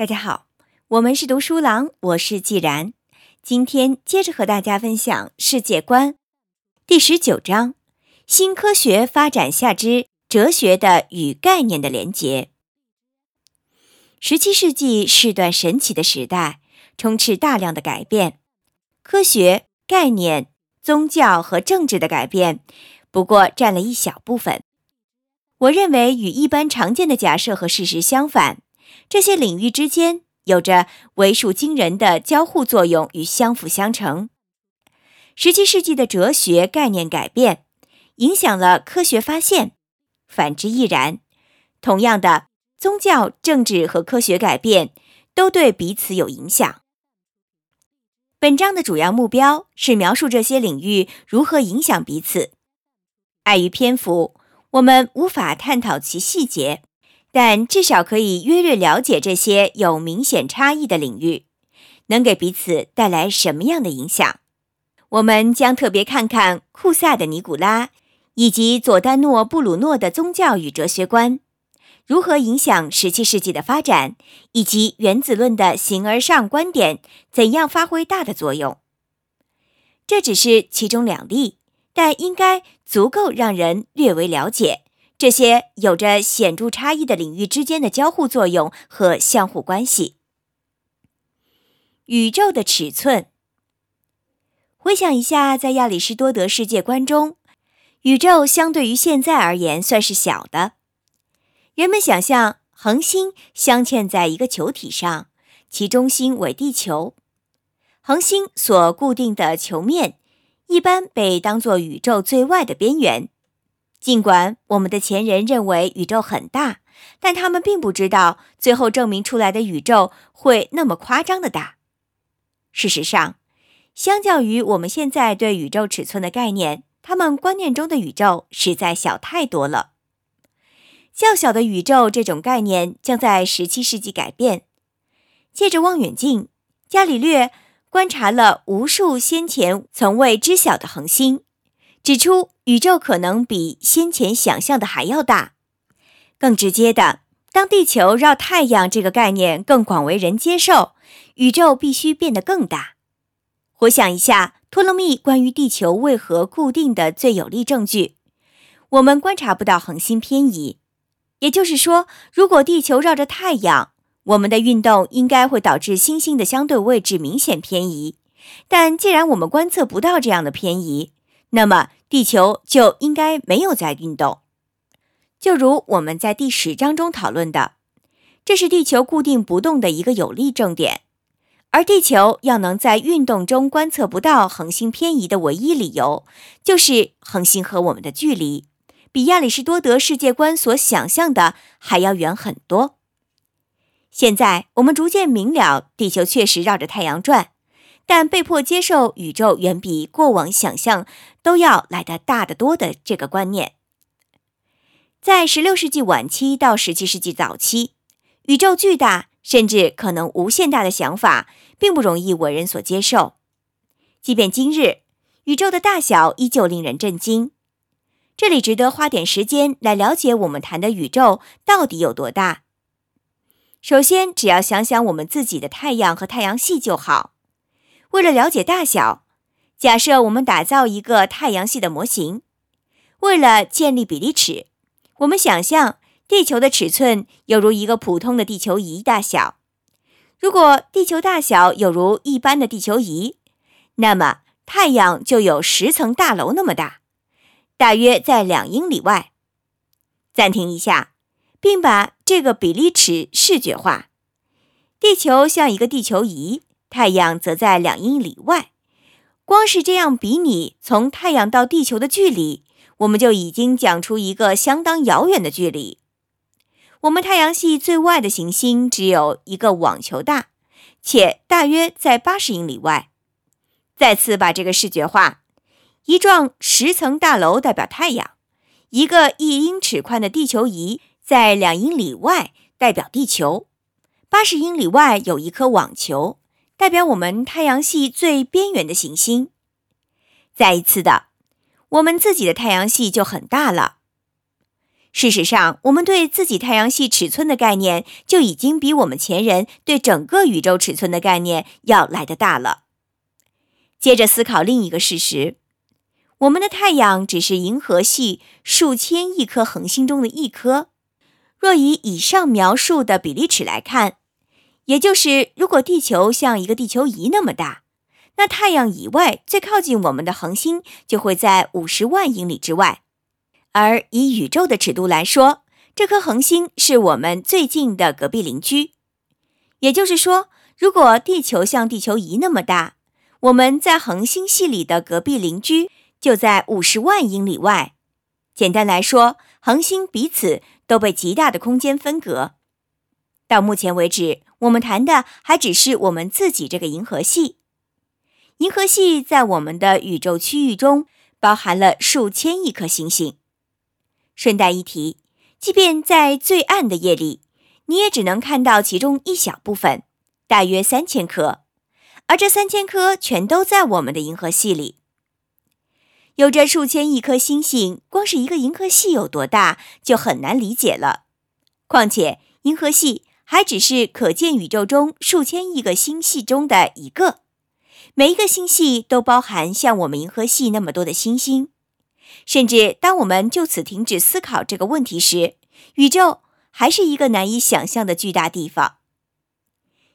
大家好，我们是读书郎，我是既然。今天接着和大家分享世界观第十九章：新科学发展下之哲学的与概念的连结。十七世纪是段神奇的时代，充斥大量的改变，科学、概念、宗教和政治的改变，不过占了一小部分。我认为与一般常见的假设和事实相反。这些领域之间有着为数惊人的交互作用与相辅相成。十七世纪的哲学概念改变影响了科学发现，反之亦然。同样的，宗教、政治和科学改变都对彼此有影响。本章的主要目标是描述这些领域如何影响彼此。碍于篇幅，我们无法探讨其细节。但至少可以约略了解这些有明显差异的领域能给彼此带来什么样的影响。我们将特别看看库萨的尼古拉以及佐丹诺布鲁诺的宗教与哲学观如何影响十七世纪的发展，以及原子论的形而上观点怎样发挥大的作用。这只是其中两例，但应该足够让人略微了解。这些有着显著差异的领域之间的交互作用和相互关系。宇宙的尺寸。回想一下，在亚里士多德世界观中，宇宙相对于现在而言算是小的。人们想象恒星镶嵌在一个球体上，其中心为地球。恒星所固定的球面一般被当作宇宙最外的边缘。尽管我们的前人认为宇宙很大，但他们并不知道最后证明出来的宇宙会那么夸张的大。事实上，相较于我们现在对宇宙尺寸的概念，他们观念中的宇宙实在小太多了。较小的宇宙这种概念将在17世纪改变。借着望远镜，伽利略观察了无数先前从未知晓的恒星。指出宇宙可能比先前想象的还要大。更直接的，当地球绕太阳这个概念更广为人接受，宇宙必须变得更大。回想一下托勒密关于地球为何固定的最有力证据：我们观察不到恒星偏移。也就是说，如果地球绕着太阳，我们的运动应该会导致星星的相对位置明显偏移。但既然我们观测不到这样的偏移，那么，地球就应该没有在运动，就如我们在第十章中讨论的，这是地球固定不动的一个有力证点。而地球要能在运动中观测不到恒星偏移的唯一理由，就是恒星和我们的距离比亚里士多德世界观所想象的还要远很多。现在我们逐渐明了，地球确实绕着太阳转。但被迫接受宇宙远比过往想象都要来得大得多的这个观念，在16世纪晚期到17世纪早期，宇宙巨大甚至可能无限大的想法并不容易为人所接受。即便今日，宇宙的大小依旧令人震惊。这里值得花点时间来了解我们谈的宇宙到底有多大。首先，只要想想我们自己的太阳和太阳系就好。为了了解大小，假设我们打造一个太阳系的模型。为了建立比例尺，我们想象地球的尺寸有如一个普通的地球仪大小。如果地球大小有如一般的地球仪，那么太阳就有十层大楼那么大，大约在两英里外。暂停一下，并把这个比例尺视觉化。地球像一个地球仪。太阳则在两英里外，光是这样比拟从太阳到地球的距离，我们就已经讲出一个相当遥远的距离。我们太阳系最外的行星只有一个网球大，且大约在八十英里外。再次把这个视觉化：一幢十层大楼代表太阳，一个一英尺宽的地球仪在两英里外代表地球，八十英里外有一颗网球。代表我们太阳系最边缘的行星。再一次的，我们自己的太阳系就很大了。事实上，我们对自己太阳系尺寸的概念就已经比我们前人对整个宇宙尺寸的概念要来得大了。接着思考另一个事实：我们的太阳只是银河系数千亿颗恒星中的一颗。若以以上描述的比例尺来看，也就是如果地球像一个地球仪那么大，那太阳以外最靠近我们的恒星就会在五十万英里之外。而以宇宙的尺度来说，这颗恒星是我们最近的隔壁邻居。也就是说，如果地球像地球仪那么大，我们在恒星系里的隔壁邻居就在五十万英里外。简单来说，恒星彼此都被极大的空间分隔。到目前为止，我们谈的还只是我们自己这个银河系。银河系在我们的宇宙区域中包含了数千亿颗星星。顺带一提，即便在最暗的夜里，你也只能看到其中一小部分，大约三千颗，而这三千颗全都在我们的银河系里。有着数千亿颗星星，光是一个银河系有多大就很难理解了。况且，银河系还只是可见宇宙中数千亿个星系中的一个，每一个星系都包含像我们银河系那么多的星星。甚至当我们就此停止思考这个问题时，宇宙还是一个难以想象的巨大地方。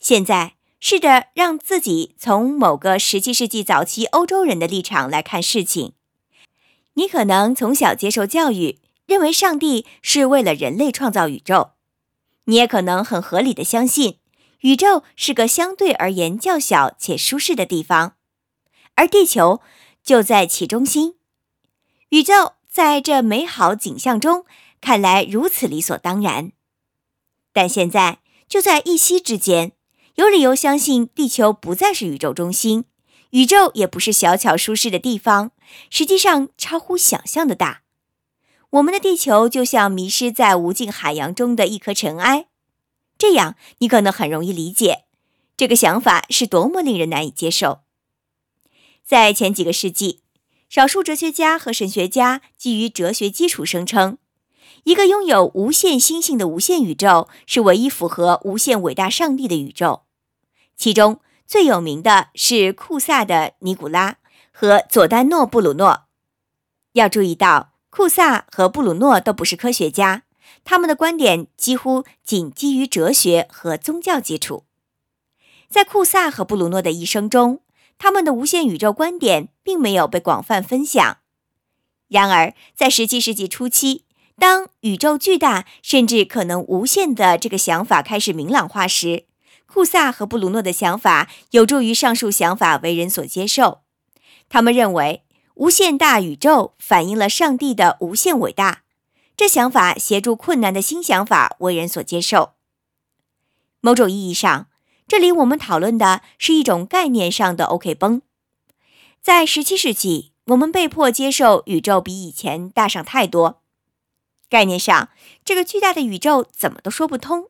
现在，试着让自己从某个十七世纪早期欧洲人的立场来看事情。你可能从小接受教育，认为上帝是为了人类创造宇宙；你也可能很合理的相信，宇宙是个相对而言较小且舒适的地方，而地球就在其中心。宇宙在这美好景象中看来如此理所当然，但现在就在一夕之间，有理由相信地球不再是宇宙中心，宇宙也不是小巧舒适的地方，实际上超乎想象的大。我们的地球就像迷失在无尽海洋中的一颗尘埃，这样你可能很容易理解这个想法是多么令人难以接受。在前几个世纪。少数哲学家和神学家基于哲学基础声称，一个拥有无限星星的无限宇宙是唯一符合无限伟大上帝的宇宙。其中最有名的是库萨的尼古拉和佐丹诺布鲁诺。要注意到，库萨和布鲁诺都不是科学家，他们的观点几乎仅基于哲学和宗教基础。在库萨和布鲁诺的一生中。他们的无限宇宙观点并没有被广泛分享。然而，在17世纪初期，当宇宙巨大甚至可能无限的这个想法开始明朗化时，库萨和布鲁诺的想法有助于上述想法为人所接受。他们认为，无限大宇宙反映了上帝的无限伟大。这想法协助困难的新想法为人所接受。某种意义上。这里我们讨论的是一种概念上的 OK 崩。在17世纪，我们被迫接受宇宙比以前大上太多。概念上，这个巨大的宇宙怎么都说不通。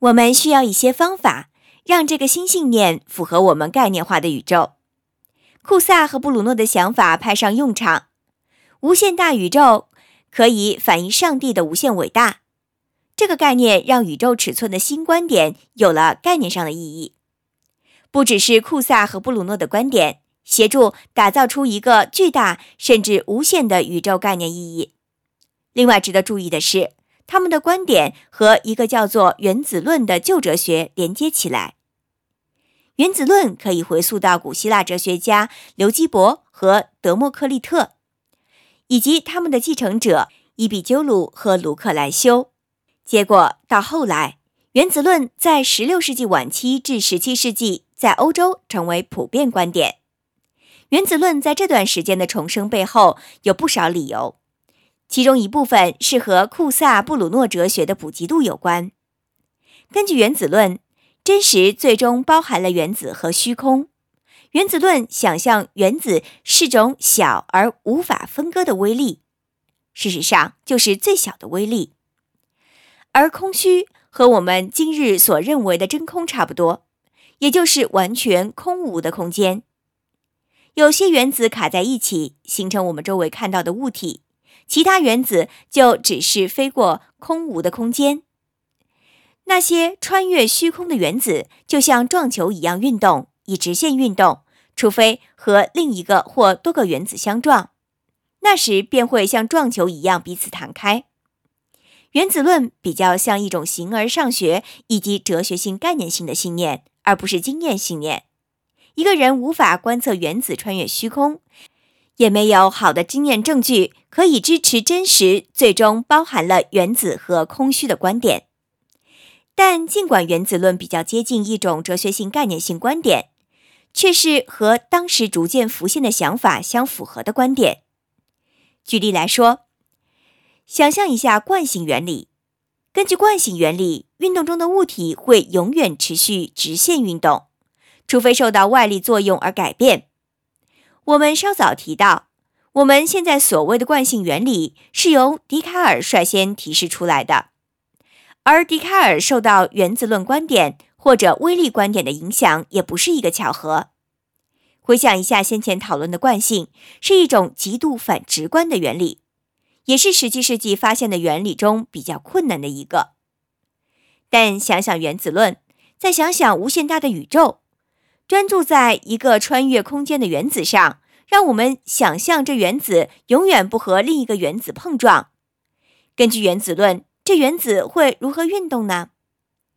我们需要一些方法，让这个新信念符合我们概念化的宇宙。库萨和布鲁诺的想法派上用场。无限大宇宙可以反映上帝的无限伟大。这个概念让宇宙尺寸的新观点有了概念上的意义，不只是库萨和布鲁诺的观点协助打造出一个巨大甚至无限的宇宙概念意义。另外值得注意的是，他们的观点和一个叫做原子论的旧哲学连接起来。原子论可以回溯到古希腊哲学家刘基伯和德谟克利特，以及他们的继承者伊比鸠鲁和卢克莱修。结果到后来，原子论在16世纪晚期至17世纪在欧洲成为普遍观点。原子论在这段时间的重生背后有不少理由，其中一部分是和库萨布鲁诺哲学的普及度有关。根据原子论，真实最终包含了原子和虚空。原子论想象原子是种小而无法分割的微粒，事实上就是最小的微粒。而空虚和我们今日所认为的真空差不多，也就是完全空无的空间。有些原子卡在一起，形成我们周围看到的物体，其他原子就只是飞过空无的空间。那些穿越虚空的原子就像撞球一样运动，以直线运动，除非和另一个或多个原子相撞，那时便会像撞球一样彼此弹开。原子论比较像一种形而上学以及哲学性概念性的信念，而不是经验信念。一个人无法观测原子穿越虚空。也没有好的经验证据可以支持真实最终包含了原子和空虚的观点。但尽管原子论比较接近一种哲学性概念性观点，却是和当时逐渐浮现的想法相符合的观点。举例来说，想象一下惯性原理。根据惯性原理，运动中的物体会永远持续直线运动，除非受到外力作用而改变。我们稍早提到，我们现在所谓的惯性原理是由笛卡尔率先提示出来的，而笛卡尔受到原子论观点或者微粒观点的影响，也不是一个巧合。回想一下先前讨论的惯性，是一种极度反直观的原理，也是十七世纪发现的原理中比较困难的一个。但想想原子论，再想想无限大的宇宙。专注在一个穿越空间的原子上，让我们想象这原子永远不和另一个原子碰撞。根据原子论，这原子会如何运动呢？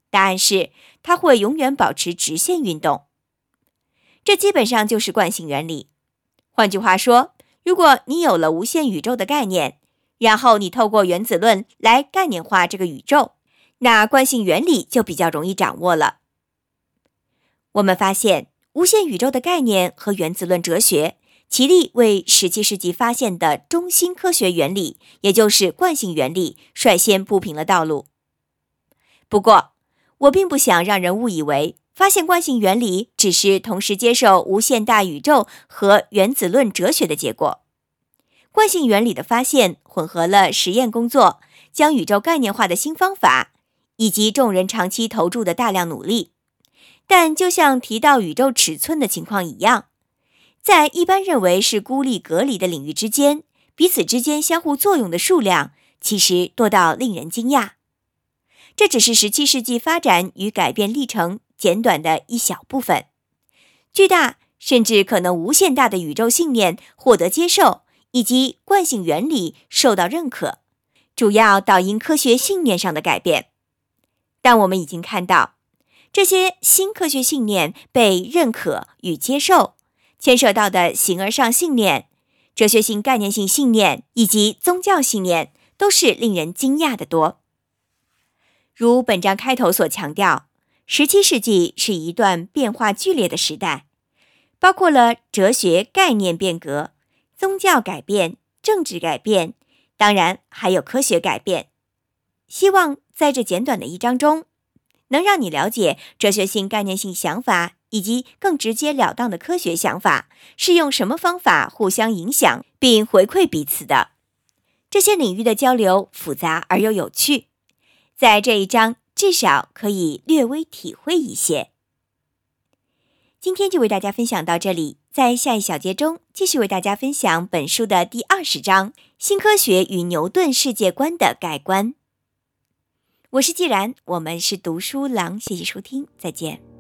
答案是它会永远保持直线运动。这基本上就是惯性原理。换句话说，如果你有了无限宇宙的概念，然后你透过原子论来概念化这个宇宙，那惯性原理就比较容易掌握了。我们发现，无限宇宙的概念和原子论哲学，齐力为十七世纪发现的中心科学原理，也就是惯性原理，率先铺平了道路。不过，我并不想让人误以为发现惯性原理只是同时接受无限大宇宙和原子论哲学的结果。惯性原理的发现混合了实验工作、将宇宙概念化的新方法，以及众人长期投注的大量努力。但就像提到宇宙尺寸的情况一样，在一般认为是孤立隔离的领域之间，彼此之间相互作用的数量其实多到令人惊讶。这只是十七世纪发展与改变历程简短的一小部分。巨大甚至可能无限大的宇宙信念获得接受，以及惯性原理受到认可，主要导因科学信念上的改变。但我们已经看到。这些新科学信念被认可与接受，牵涉到的形而上信念、哲学性概念性信念以及宗教信念，都是令人惊讶的多。如本章开头所强调，十七世纪是一段变化剧烈的时代，包括了哲学概念变革、宗教改变、政治改变，当然还有科学改变。希望在这简短的一章中。能让你了解哲学性概念性想法以及更直截了当的科学想法是用什么方法互相影响并回馈彼此的。这些领域的交流复杂而又有趣，在这一章至少可以略微体会一些。今天就为大家分享到这里，在下一小节中继续为大家分享本书的第二十章“新科学与牛顿世界观的改观”。我是既然，我们是读书郎，谢谢收听，再见。